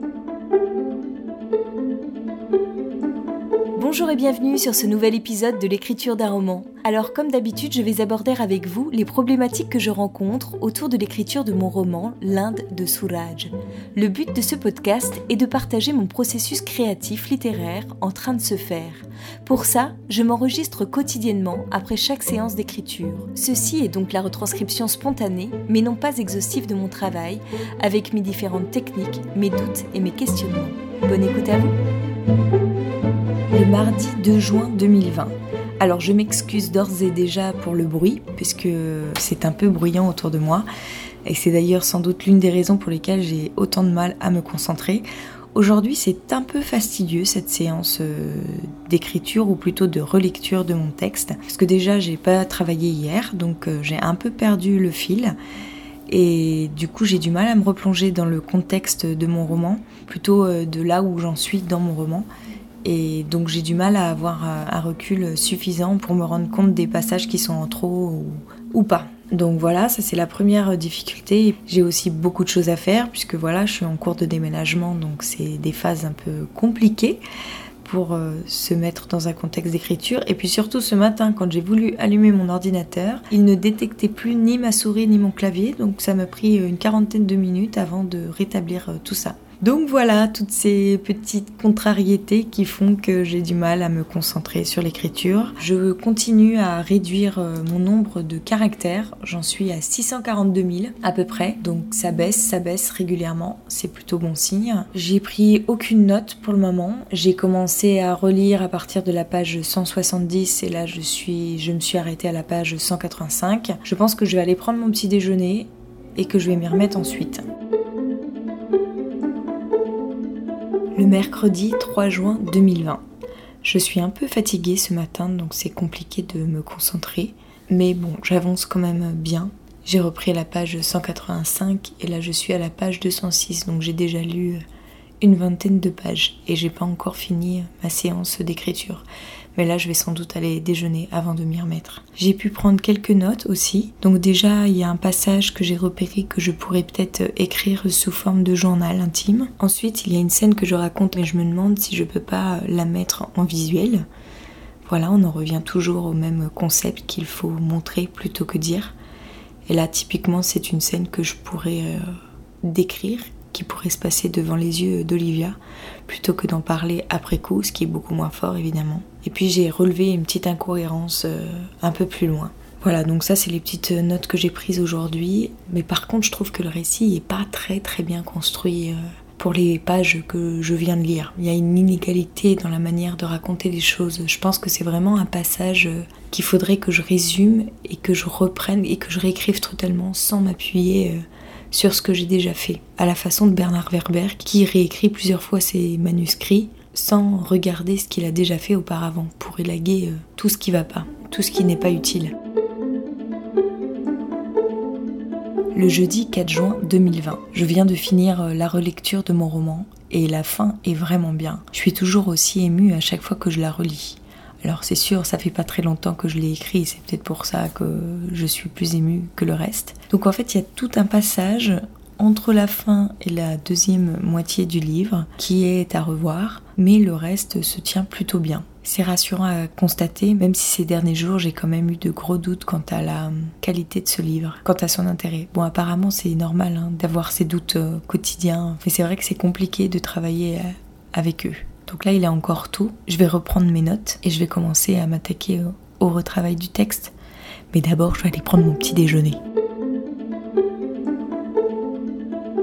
Thank you. Bonjour et bienvenue sur ce nouvel épisode de l'écriture d'un roman. Alors comme d'habitude, je vais aborder avec vous les problématiques que je rencontre autour de l'écriture de mon roman L'Inde de Souraj. Le but de ce podcast est de partager mon processus créatif littéraire en train de se faire. Pour ça, je m'enregistre quotidiennement après chaque séance d'écriture. Ceci est donc la retranscription spontanée, mais non pas exhaustive de mon travail, avec mes différentes techniques, mes doutes et mes questionnements. Bonne écoute à vous le mardi 2 juin 2020. Alors je m'excuse d'ores et déjà pour le bruit, puisque c'est un peu bruyant autour de moi, et c'est d'ailleurs sans doute l'une des raisons pour lesquelles j'ai autant de mal à me concentrer. Aujourd'hui c'est un peu fastidieux cette séance euh, d'écriture ou plutôt de relecture de mon texte, parce que déjà j'ai pas travaillé hier, donc euh, j'ai un peu perdu le fil. Et du coup, j'ai du mal à me replonger dans le contexte de mon roman, plutôt euh, de là où j'en suis dans mon roman. Et donc j'ai du mal à avoir un recul suffisant pour me rendre compte des passages qui sont en trop ou, pas. Donc voilà, ça c'est la première difficulté. J'ai aussi beaucoup de choses à faire puisque voilà, je suis en cours de déménagement, donc c'est des phases un peu compliquées pour euh, se mettre dans un contexte d'écriture. Et puis surtout ce matin, quand j'ai voulu allumer mon ordinateur, il ne détectait plus ni ma souris ni mon clavier, donc ça m'a pris une quarantaine de minutes avant de rétablir euh, tout ça. Donc voilà, toutes ces petites contrariétés qui font que j'ai du mal à me concentrer sur l'écriture. Je continue à réduire euh, mon nombre de caractères, j'en suis à 642 000 à peu près, donc ça baisse, ça baisse régulièrement, c'est plutôt bon signe. J'ai pris aucune note pour le moment, j'ai commencé à relire à partir de la page 170 et là je suis je me suis arrêtée à la page 185. Je pense que je vais aller prendre mon petit déjeuner et que je vais m'y remettre ensuite. Le mercredi 3 juin 2020. Je suis un peu fatiguée ce matin, donc c'est compliqué de me concentrer. Mais bon, j'avance quand même bien. J'ai repris la page 185 et là je suis à la page 206, donc j'ai déjà lu une vingtaine de pages et j'ai pas encore fini ma séance d'écriture mais là je vais sans doute aller déjeuner avant de m'y remettre. J'ai pu prendre quelques notes aussi, donc déjà il y a un passage que j'ai repéré que je pourrais peut-être écrire sous forme de journal intime. Ensuite il y a une scène que je raconte mais je me demande si je peux pas la mettre en visuel. Voilà, on en revient toujours au même concept qu'il faut montrer plutôt que dire. Et là typiquement c'est une scène que je pourrais euh, décrire qui pourrait se passer devant les yeux d'Olivia, plutôt que d'en parler après coup, ce qui est beaucoup moins fort évidemment. Et puis j'ai relevé une petite incohérence euh, un peu plus loin. Voilà, donc ça c'est les petites notes que j'ai prises aujourd'hui. Mais par contre, je trouve que le récit n'est pas très très bien construit euh, pour les pages que je viens de lire. Il y a une inégalité dans la manière de raconter les choses. Je pense que c'est vraiment un passage euh, qu'il faudrait que je résume et que je reprenne et que je réécrive totalement sans m'appuyer sur ce que j'ai déjà fait, à la façon de Bernard Werber qui réécrit plusieurs fois ses manuscrits sans regarder ce qu'il a déjà fait auparavant pour élaguer euh, tout ce qui va pas, tout ce qui n'est pas utile. Le jeudi 4 juin 2020, je viens de finir euh, la relecture de mon roman et la fin est vraiment bien. Je suis toujours aussi émue à chaque fois que je la relis. Alors c'est sûr, ça fait pas très longtemps que je l'ai écrit, c'est peut-être pour ça que je suis plus émue que le reste. Donc en fait, il y a tout un passage entre la fin et la deuxième moitié du livre qui est à revoir, mais le reste se tient plutôt bien. C'est rassurant à constater, même si ces derniers jours j'ai quand même eu de gros doutes quant à la qualité de ce livre, quant à son intérêt. Bon, apparemment c'est normal hein, d'avoir ces doutes euh, quotidiens, mais c'est vrai que c'est compliqué de travailler euh, avec eux. Donc là, il est encore tôt. Je vais reprendre mes notes et je vais commencer à m'attaquer au retravail du texte. Mais d'abord, je vais aller prendre mon petit déjeuner.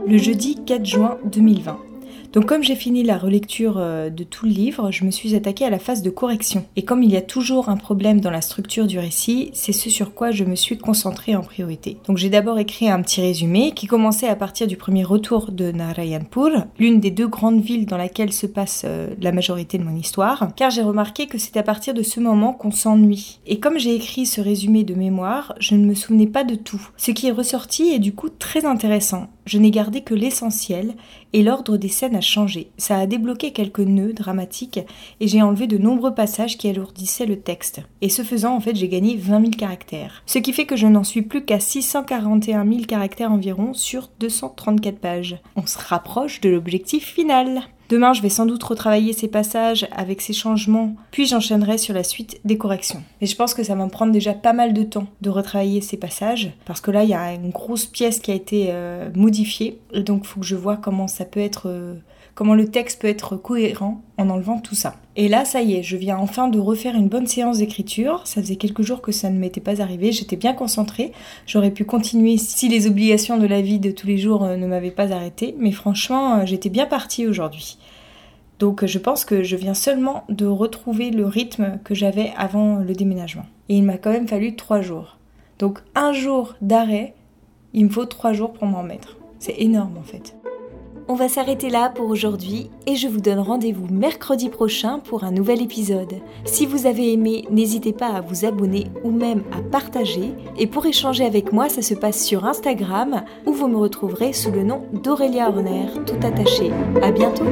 Le jeudi 4 juin 2020. Donc comme j'ai fini la relecture euh, de tout le livre, je me suis attaquée à la phase de correction. Et comme il y a toujours un problème dans la structure du récit, c'est ce sur quoi je me suis concentrée en priorité. Donc j'ai d'abord écrit un petit résumé qui commençait à partir du premier retour de Narayanpur, l'une des deux grandes villes dans laquelle se passe euh, la majorité de mon histoire, car j'ai remarqué que c'est à partir de ce moment qu'on s'ennuie. Et comme j'ai écrit ce résumé de mémoire, je ne me souvenais pas de tout. Ce qui est ressorti est du coup très intéressant. Je n'ai gardé que l'essentiel et l'ordre des scènes changé. Ça a débloqué quelques nœuds dramatiques et j'ai enlevé de nombreux passages qui alourdissaient le texte. Et ce faisant, en fait, j'ai gagné 20 000 caractères. Ce qui fait que je n'en suis plus qu'à 641 000 caractères environ sur 234 pages. On se rapproche de l'objectif final. Demain, je vais sans doute retravailler ces passages avec ces changements, puis j'enchaînerai sur la suite des corrections. Mais je pense que ça va me prendre déjà pas mal de temps de retravailler ces passages, parce que là, il y a une grosse pièce qui a été euh, modifiée, donc il faut que je vois comment ça peut être... Euh, comment le texte peut être cohérent en enlevant tout ça. Et là, ça y est, je viens enfin de refaire une bonne séance d'écriture. Ça faisait quelques jours que ça ne m'était pas arrivé. J'étais bien concentrée. J'aurais pu continuer si les obligations de la vie de tous les jours euh, ne m'avaient pas arrêté. Mais franchement, euh, j'étais bien partie aujourd'hui. Donc je pense que je viens seulement de retrouver le rythme que j'avais avant le déménagement. Et il m'a quand même fallu trois jours. Donc un jour d'arrêt, il me faut trois jours pour m'en remettre. C'est énorme en fait. On va s'arrêter là pour aujourd'hui et je vous donne rendez-vous mercredi prochain pour un nouvel épisode. Si vous avez aimé, n'hésitez pas à vous abonner ou même à partager. Et pour échanger avec moi, ça se passe sur Instagram où vous me retrouverez sous le nom d'Aurélia Horner, tout attaché. À bientôt!